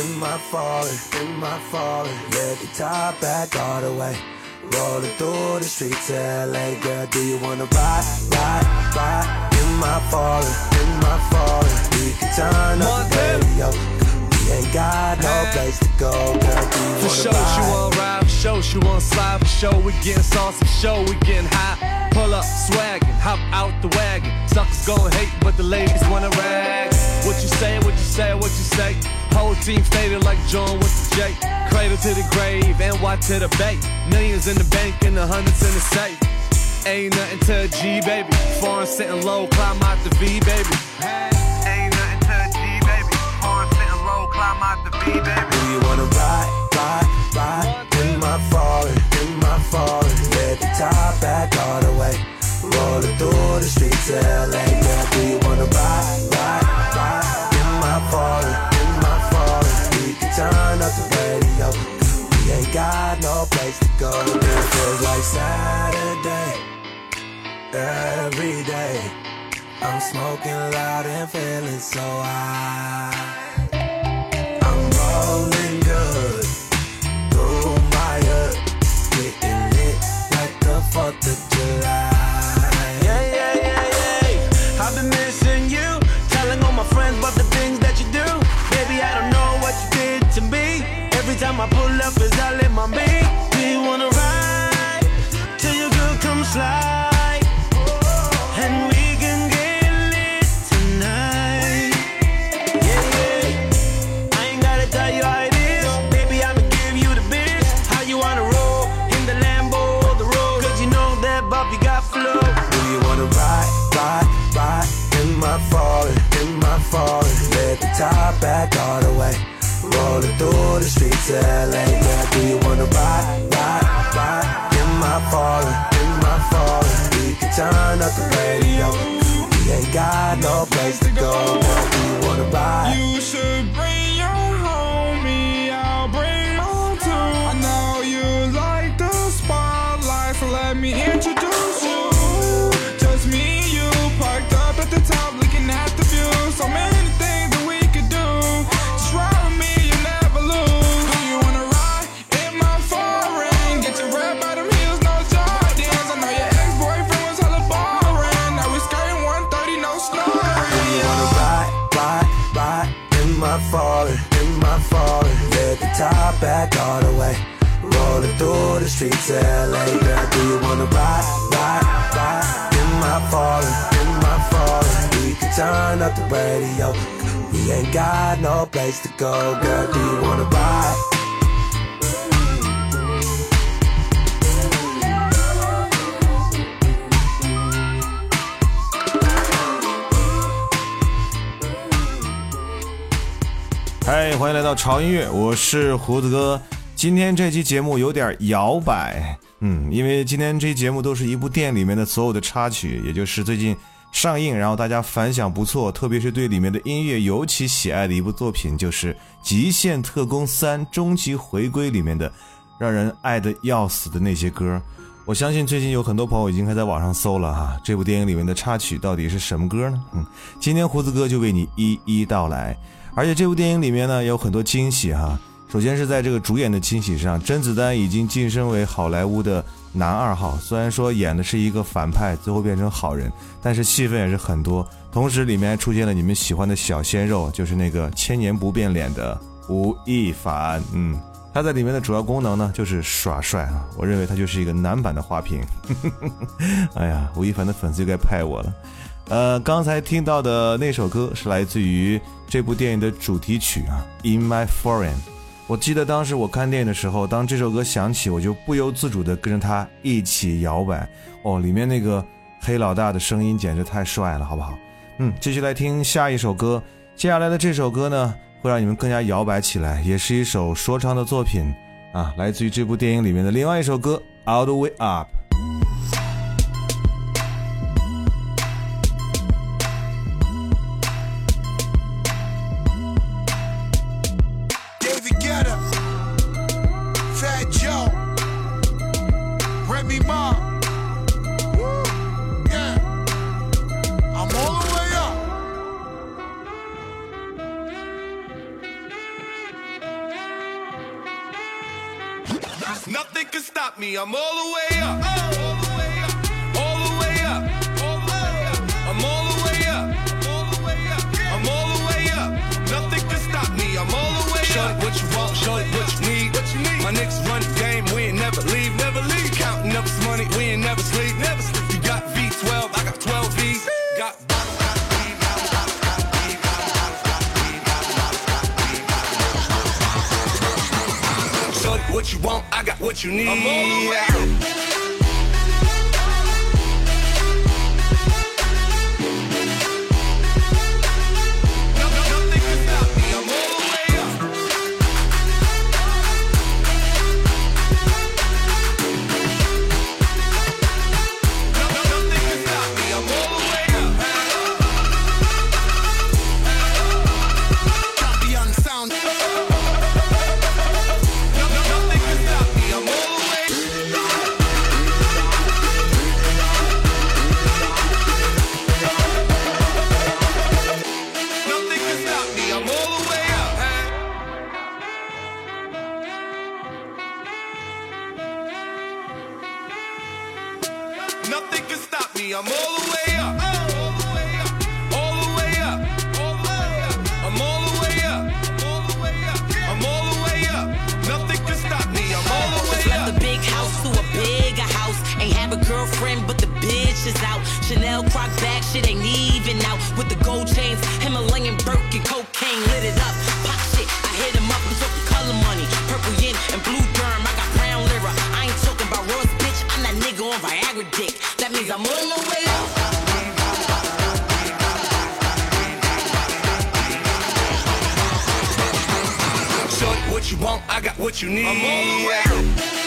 in my falling, in my falling? Let the top back all the way. Rolling through the streets of LA, girl. Do you wanna ride, ride, ride in my falling, in my falling? We can turn up the radio. We ain't got no place to go, girl. For wanna sure, she want ride, for sure, she wanna slide, for sure, we getting saucy, sure, we getting high. Pull up, swaggin', hop out the wagon. Suckers gon' hate, but the ladies wanna rag. What you say, what you say, what you say? Whole team faded like John with the J. Cradle to the grave, and NY to the bay. Millions in the bank and the hundreds in the safe. Ain't nothing to a G, baby. Foreign sitting low, climb out the V, baby. Ain't nothing to a G, baby. Foreign sitting low, climb out the V, baby. Do you wanna ride, ride, ride in my falling, in my falling? Let the top back all the way. Rolling through the streets of LA, girl. Do you wanna ride, ride, ride in my falling, Ain't got no place to go. It feels like Saturday every day. I'm smoking loud and feeling so high. Let me introduce you. Just me and you, parked up at the top, looking at the view. So many things that we could do. Just ride with me, you never lose. Do you wanna ride in my foreign? Get your red bottom heels, no Jordans. I know your ex-boyfriend was hella boring. Now we skirting 130, no snoring. You wanna ride, ride, ride in my falling, in my falling. Let the top back all the way. Through the streets of LA, girl. Do you wanna ride, ride, ride in my falling, in my falling? We can turn up the radio. We ain't got no place to go, girl. Do you wanna ride? 嗨，欢迎来到潮音乐，我是胡子哥。今天这期节目有点摇摆，嗯，因为今天这期节目都是一部电影里面的所有的插曲，也就是最近上映，然后大家反响不错，特别是对里面的音乐尤其喜爱的一部作品，就是《极限特工三：终极回归》里面的让人爱的要死的那些歌。我相信最近有很多朋友已经开始在网上搜了哈，这部电影里面的插曲到底是什么歌呢？嗯，今天胡子哥就为你一一道来。而且这部电影里面呢有很多惊喜哈。首先是在这个主演的惊喜上，甄子丹已经晋升为好莱坞的男二号。虽然说演的是一个反派，最后变成好人，但是戏份也是很多。同时里面还出现了你们喜欢的小鲜肉，就是那个千年不变脸的吴亦凡。嗯，他在里面的主要功能呢就是耍帅啊，我认为他就是一个男版的花瓶。哎呀，吴亦凡的粉丝又该派我了。呃，刚才听到的那首歌是来自于这部电影的主题曲啊，《In My Foreign》。我记得当时我看电影的时候，当这首歌响起，我就不由自主地跟着它一起摇摆。哦，里面那个黑老大的声音简直太帅了，好不好？嗯，继续来听下一首歌。接下来的这首歌呢，会让你们更加摇摆起来，也是一首说唱的作品啊，来自于这部电影里面的另外一首歌《All the Way Up》。Dick. That means I'm on the way it what you want. I got what you need.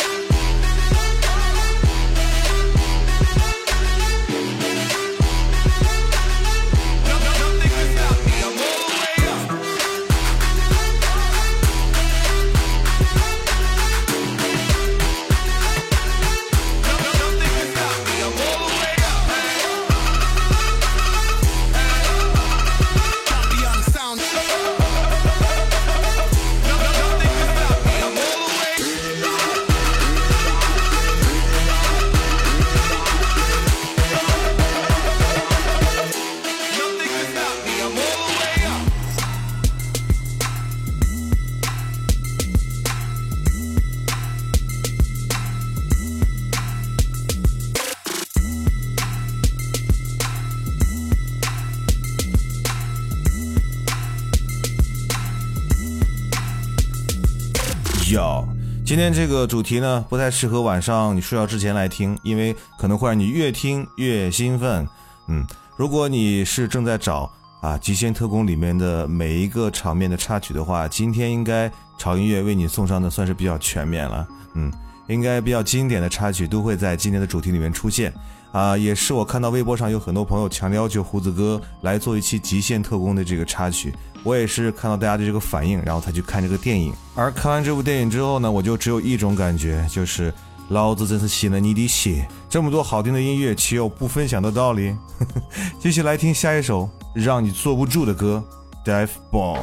有，今天这个主题呢，不太适合晚上你睡觉之前来听，因为可能会让你越听越兴奋。嗯，如果你是正在找啊《极限特工》里面的每一个场面的插曲的话，今天应该潮音乐为你送上的算是比较全面了。嗯，应该比较经典的插曲都会在今天的主题里面出现。啊，也是我看到微博上有很多朋友强烈要求胡子哥来做一期《极限特工》的这个插曲，我也是看到大家的这个反应，然后才去看这个电影。而看完这部电影之后呢，我就只有一种感觉，就是老子真是吸了你的血。这么多好听的音乐，岂有不分享的道理？继续来听下一首让你坐不住的歌，《Dive Ball》。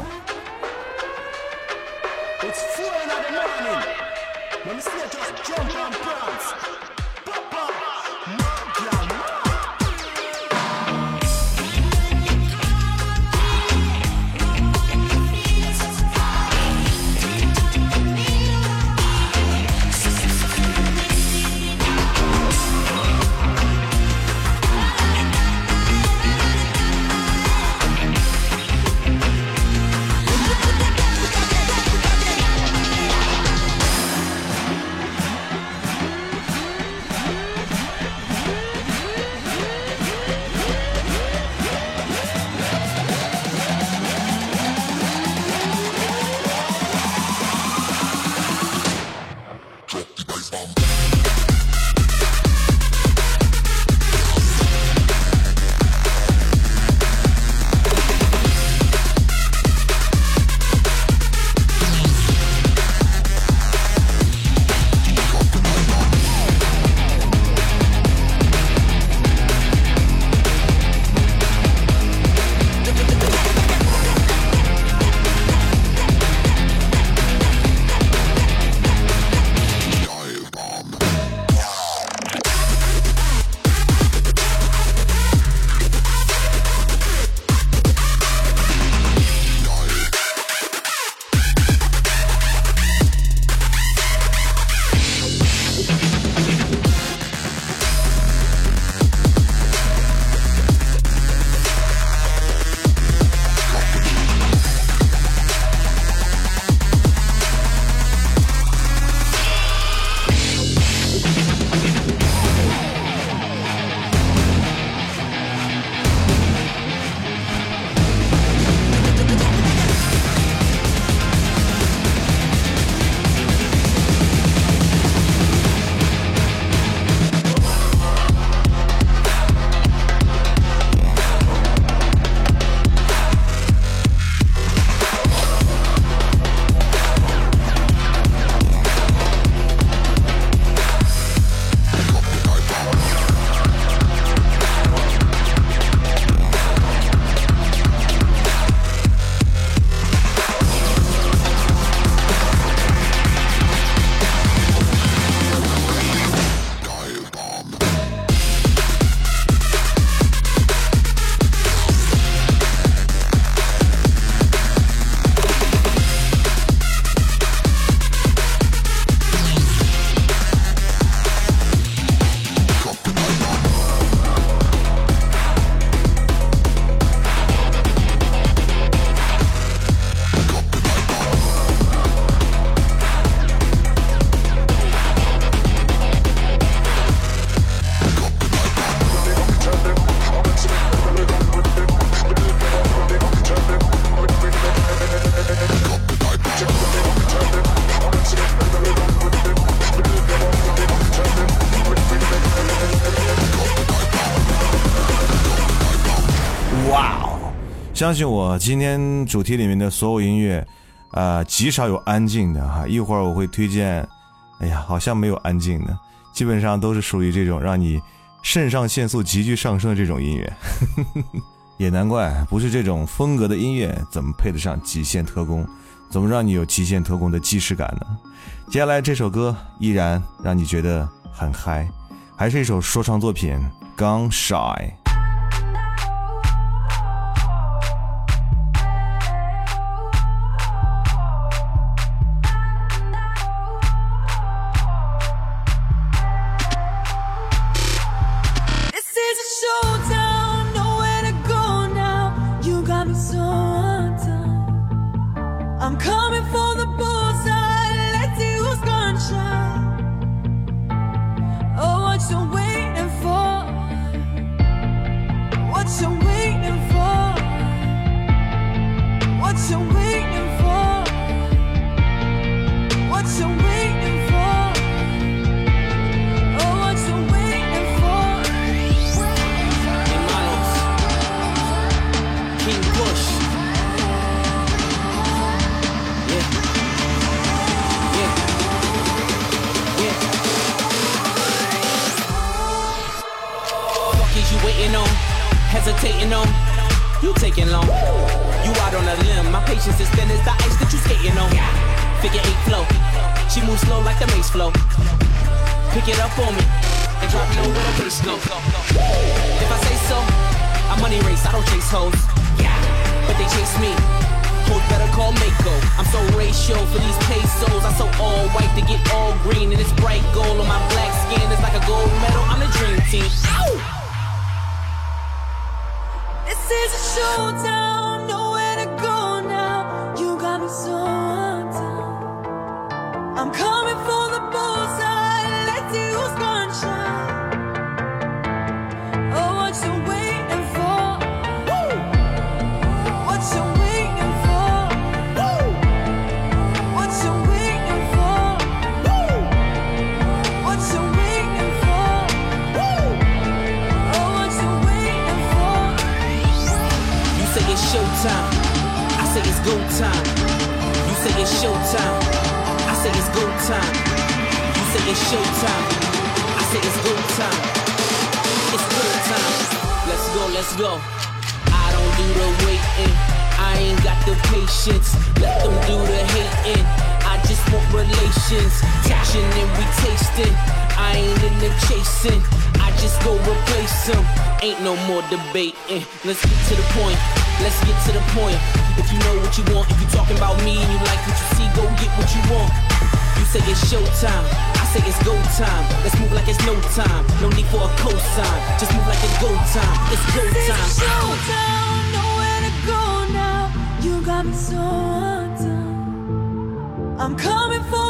相信我，今天主题里面的所有音乐，呃，极少有安静的哈。一会儿我会推荐，哎呀，好像没有安静的，基本上都是属于这种让你肾上腺素急剧上升的这种音乐。也难怪，不是这种风格的音乐，怎么配得上极限特工？怎么让你有极限特工的既视感呢？接下来这首歌依然让你觉得很嗨，还是一首说唱作品《Gone Shy》。Hesitating on? You taking long. You out on a limb. My patience is thin as the ice that you skating on. Figure eight flow. She moves slow like the mace flow. Pick it up on me and drop low where the bass go. If I say so, I money race, I don't chase hoes. But they chase me. Hoes better call Mako. I'm so ratio for these pesos. I so all white to get all green, and it's bright gold on my black skin. It's like a gold medal. I'm the dream team. Ow! I'm coming showtime. I say it's go time. You say it's showtime. I say it's go time. You say it's showtime. I say it's go time. It's go time. Let's go, let's go. I don't do the waiting. I ain't got the patience. Let them do the hating. I just want relations. Touching and we tasting. I ain't in the chasing. I just go replace them. Ain't no more debating. Let's get to the point. Let's get to the point. If you know what you want, if you're talking about me and you like what you see, go get what you want. You say it's showtime. I say it's go time. Let's move like it's no time. No need for a cosign. Just move like it's go time. It's go This is a time. showdown, nowhere to go now. You got me so undone. I'm coming for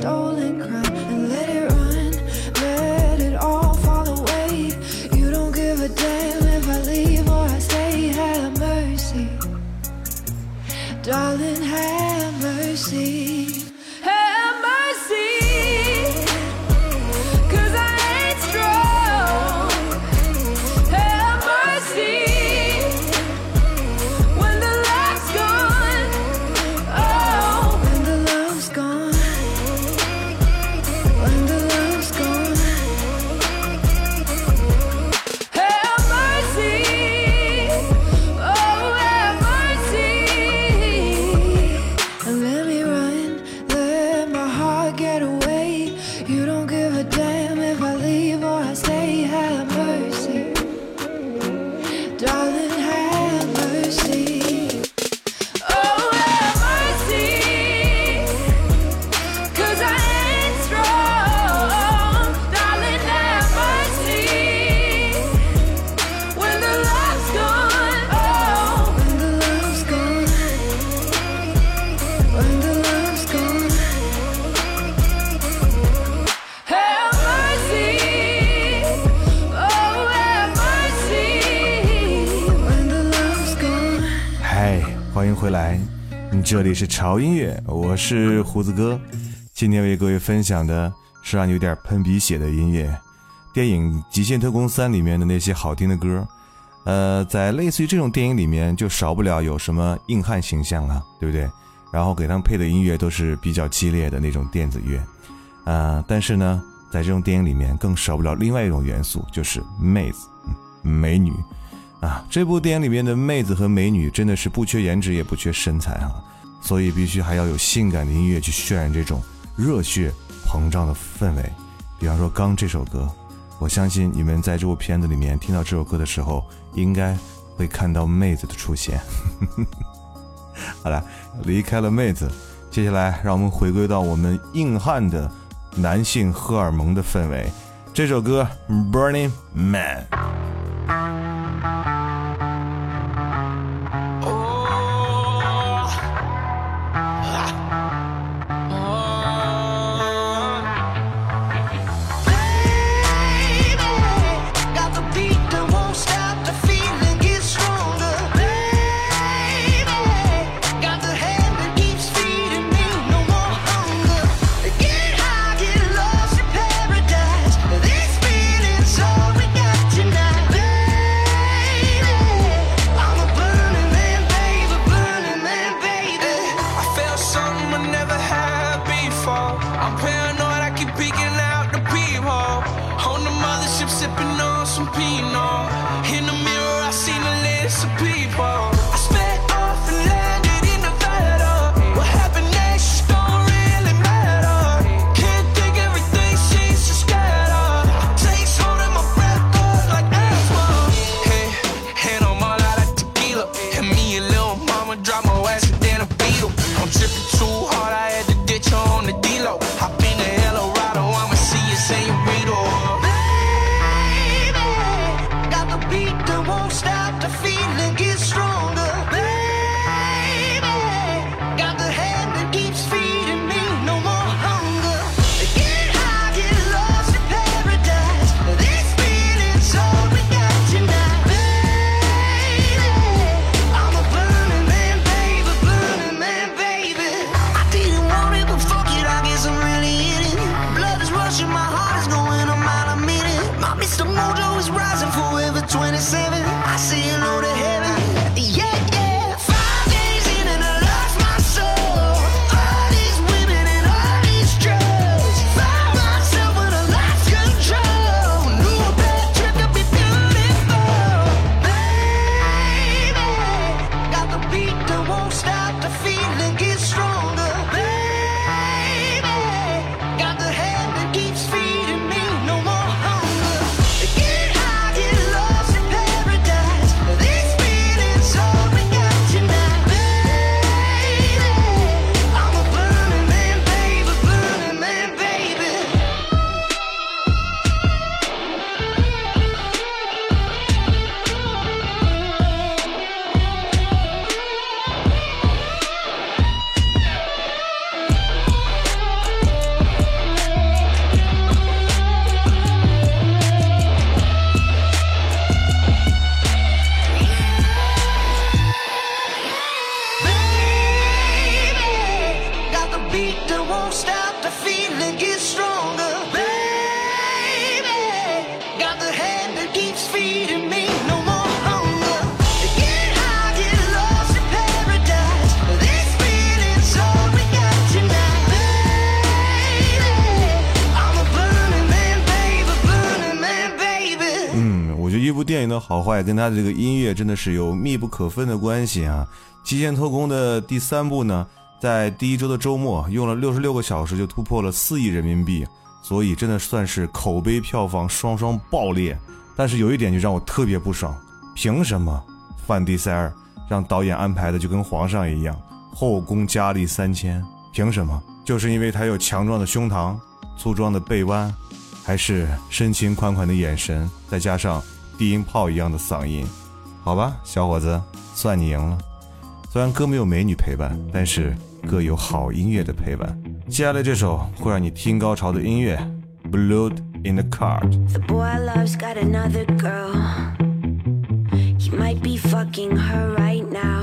Stolen crown and let it run. Let it all fall away. You don't give a damn if I leave or I stay. Have mercy. Darling, 来，这里是潮音乐，我是胡子哥。今天为各位分享的是让你有点喷鼻血的音乐，电影《极限特工三》里面的那些好听的歌。呃，在类似于这种电影里面，就少不了有什么硬汉形象啊，对不对？然后给他们配的音乐都是比较激烈的那种电子乐。啊、但是呢，在这种电影里面更少不了另外一种元素，就是妹子，美女。啊，这部电影里面的妹子和美女真的是不缺颜值也不缺身材啊，所以必须还要有性感的音乐去渲染这种热血膨胀的氛围。比方说刚这首歌，我相信你们在这部片子里面听到这首歌的时候，应该会看到妹子的出现。好了，离开了妹子，接下来让我们回归到我们硬汉的男性荷尔蒙的氛围。这首歌《Burning Man》。嗯，我觉得一部电影的好坏跟它的这个音乐真的是有密不可分的关系啊。《极限特工》的第三部呢，在第一周的周末用了六十六个小时就突破了四亿人民币，所以真的算是口碑票房双双爆裂。但是有一点就让我特别不爽，凭什么范迪塞尔让导演安排的就跟皇上一样，后宫佳丽三千？凭什么？就是因为他有强壮的胸膛、粗壮的背弯，还是深情款款的眼神，再加上低音炮一样的嗓音？好吧，小伙子，算你赢了。虽然歌没有美女陪伴，但是歌有好音乐的陪伴。接下来这首会让你听高潮的音乐，《Blood in the Card》。The boy love's got another girl. He might be fucking her right now.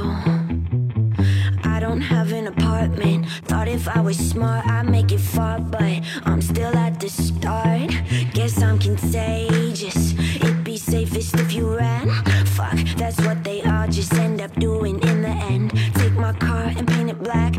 An apartment. Thought if I was smart, I'd make it far, but I'm still at the start. Guess I'm contagious. It'd be safest if you ran. Fuck, that's what they all just end up doing in the end. Take my car and paint it black.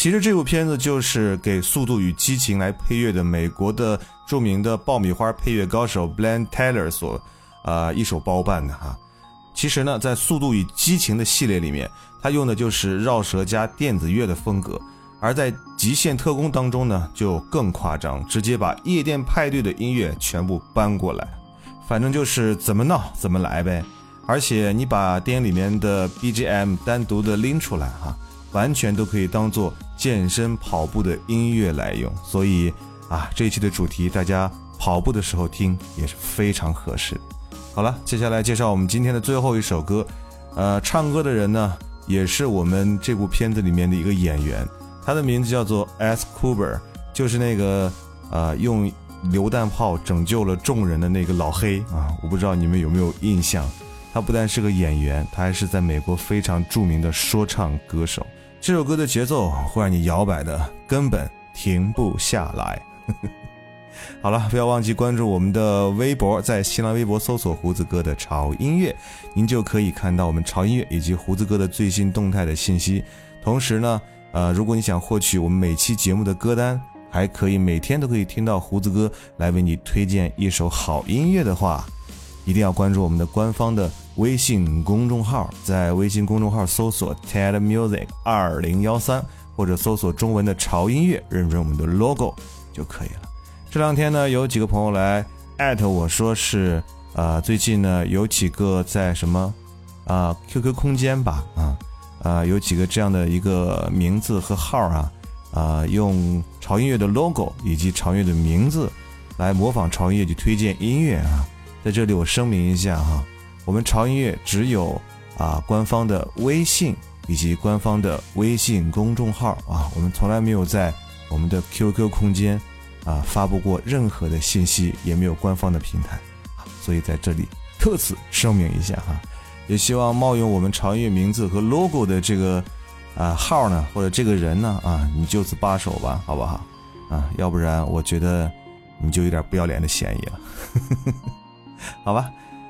其实这部片子就是给《速度与激情》来配乐的美国的著名的爆米花配乐高手 Blan Taylor 所呃一手包办的哈。其实呢，在《速度与激情》的系列里面，他用的就是绕舌加电子乐的风格，而在《极限特工》当中呢，就更夸张，直接把夜店派对的音乐全部搬过来，反正就是怎么闹怎么来呗。而且你把电影里面的 BGM 单独的拎出来哈、完全都可以当做健身跑步的音乐来用。所以啊，这一期的主题大家跑步的时候听也是非常合适。好了，接下来介绍我们今天的最后一首歌。呃，唱歌的人呢，也是我们这部片子里面的一个演员，他的名字叫做 S. Cooper，就是那个呃用榴弹炮拯救了众人的那个老黑啊。我不知道你们有没有印象。他不但是个演员，他还是在美国非常著名的说唱歌手。这首歌的节奏会让你摇摆的根本停不下来。好了，不要忘记关注我们的微博，在新浪微博搜索“胡子哥的潮音乐”，您就可以看到我们潮音乐以及胡子哥的最新动态的信息。同时呢，呃，如果你想获取我们每期节目的歌单，还可以每天都可以听到胡子哥来为你推荐一首好音乐的话，一定要关注我们的官方的微信公众号，在微信公众号搜索 TED Music 二零幺三，或者搜索中文的潮音乐，认准我们的 logo 就可以了。这两天呢，有几个朋友来艾特我说是，呃，最近呢有几个在什么啊 QQ 空间吧，啊啊有几个这样的一个名字和号啊。啊，用潮音乐的 logo 以及潮音乐的名字来模仿潮音乐去推荐音乐啊！在这里我声明一下哈，我们潮音乐只有啊官方的微信以及官方的微信公众号啊，我们从来没有在我们的 QQ 空间啊发布过任何的信息，也没有官方的平台，所以在这里特此声明一下哈，也希望冒用我们潮音乐名字和 logo 的这个。啊，号呢，或者这个人呢，啊，你就此罢手吧，好不好？啊，要不然我觉得你就有点不要脸的嫌疑了，好吧？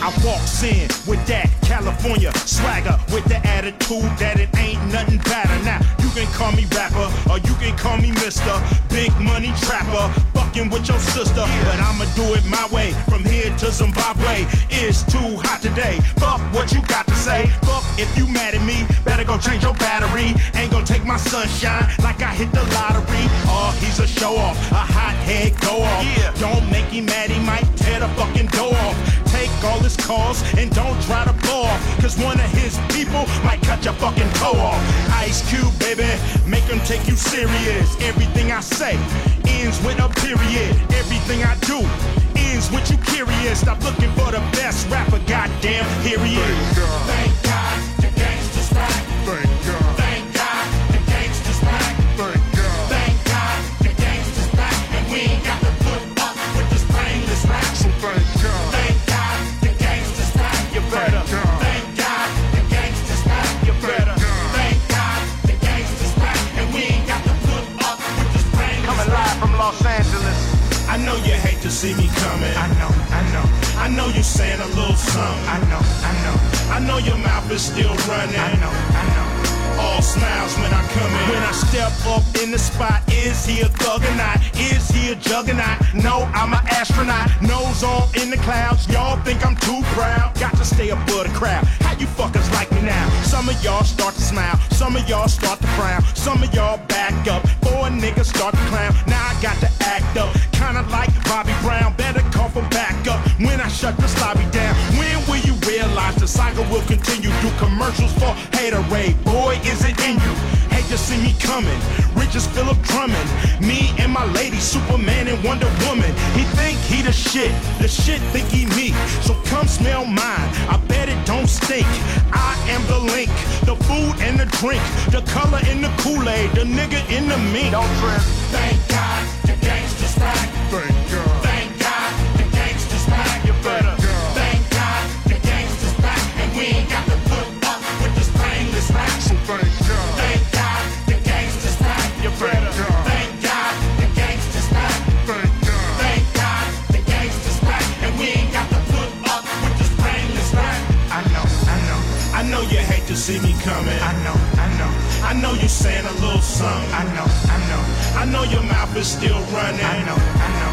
I walks in with that California swagger, with the attitude that it ain't nothing better. Now can call me rapper, or you can call me Mister Big Money Trapper, fucking with your sister. But I'ma do it my way, from here to Zimbabwe. It's too hot today. Fuck what you got to say. Fuck if you mad at me, better go change your battery. Ain't gonna take my sunshine like I hit the lottery. Oh, he's a show off, a hot head go off. Don't make him mad, he might tear the fucking door off. Take all his calls and don't try to blow off. Cause one of his people might cut your fucking toe off. Ice Cube, baby, make him take you serious. Everything I say ends with a period. Everything I do ends with you curious. Stop looking for the best rapper, goddamn, here he is. Thank God the gangsters back. Thank God. Thank God see me coming. I know, I know. I know you saying a little something. I know, I know. I know your mouth is still running. I know, I know. Smiles when I step up in the spot, is he a thug or not? Is he a juggernaut? No, I'm an astronaut. Nose on in the clouds. Y'all think I'm too proud. Got to stay above the crowd. How you fuckers like me now? Some of y'all start to smile. Some of y'all start to frown. Some of y'all back up. Four niggas start to clown. Now I got to act up. Kinda like Bobby Brown. Better call for backup when I shut this lobby down. When realize the saga will continue? Do commercials for haterade. Boy, is it in you. Hate to see me coming. Rich as Philip Drummond. Me and my lady, Superman and Wonder Woman. He think he the shit. The shit think he me. So come smell mine. I bet it don't stink. I am the link. The food and the drink. The color in the Kool-Aid. The nigga in the mink. Don't trip. Thank God the gangsters back. Thank God. Thank God the gangsters back. You better. See me coming. I know, I know. I know you saying a little something. I know, I know. I know your mouth is still running. I know, I know.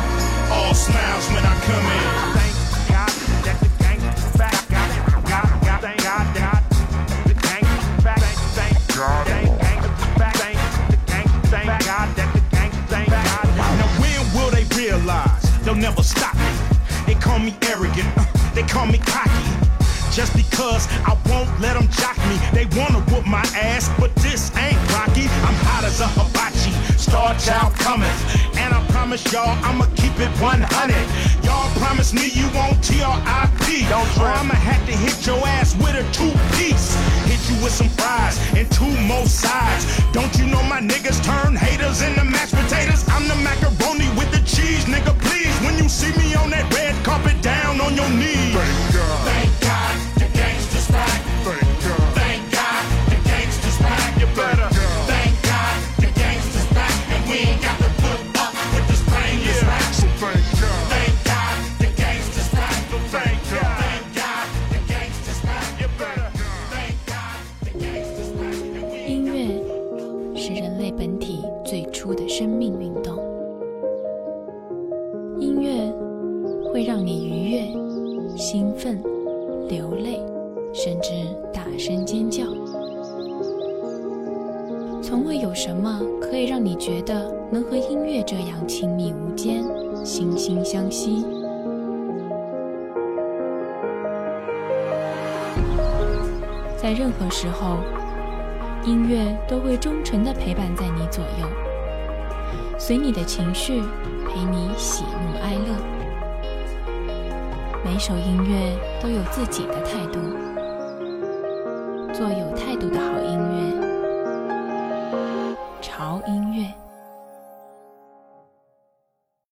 All smiles when I come in. Thank God that the gangsters back. God, God, God, thank God that the gangsters back. Thank, thank God. Thank gangsters back. Thank the. Thank God that the gangsters. Thank God. Now when will they realize they'll never stop me? They call me arrogant, uh, they call me cocky. Just because I won't let them jock me. They wanna whoop my ass, but this ain't Rocky. I'm hot as a hibachi, star child cometh. And I promise y'all I'ma keep it 100. Y'all promise me you won't TRIP. Don't or trip. I'ma have to hit your ass with a two piece. Hit you with some fries and two more sides. Don't you know my niggas turn haters into mashed potatoes? I'm the macaroni with the cheese, nigga. Please, when you see me on that red carpet, down on your knees. 一首音乐都有自己的态度。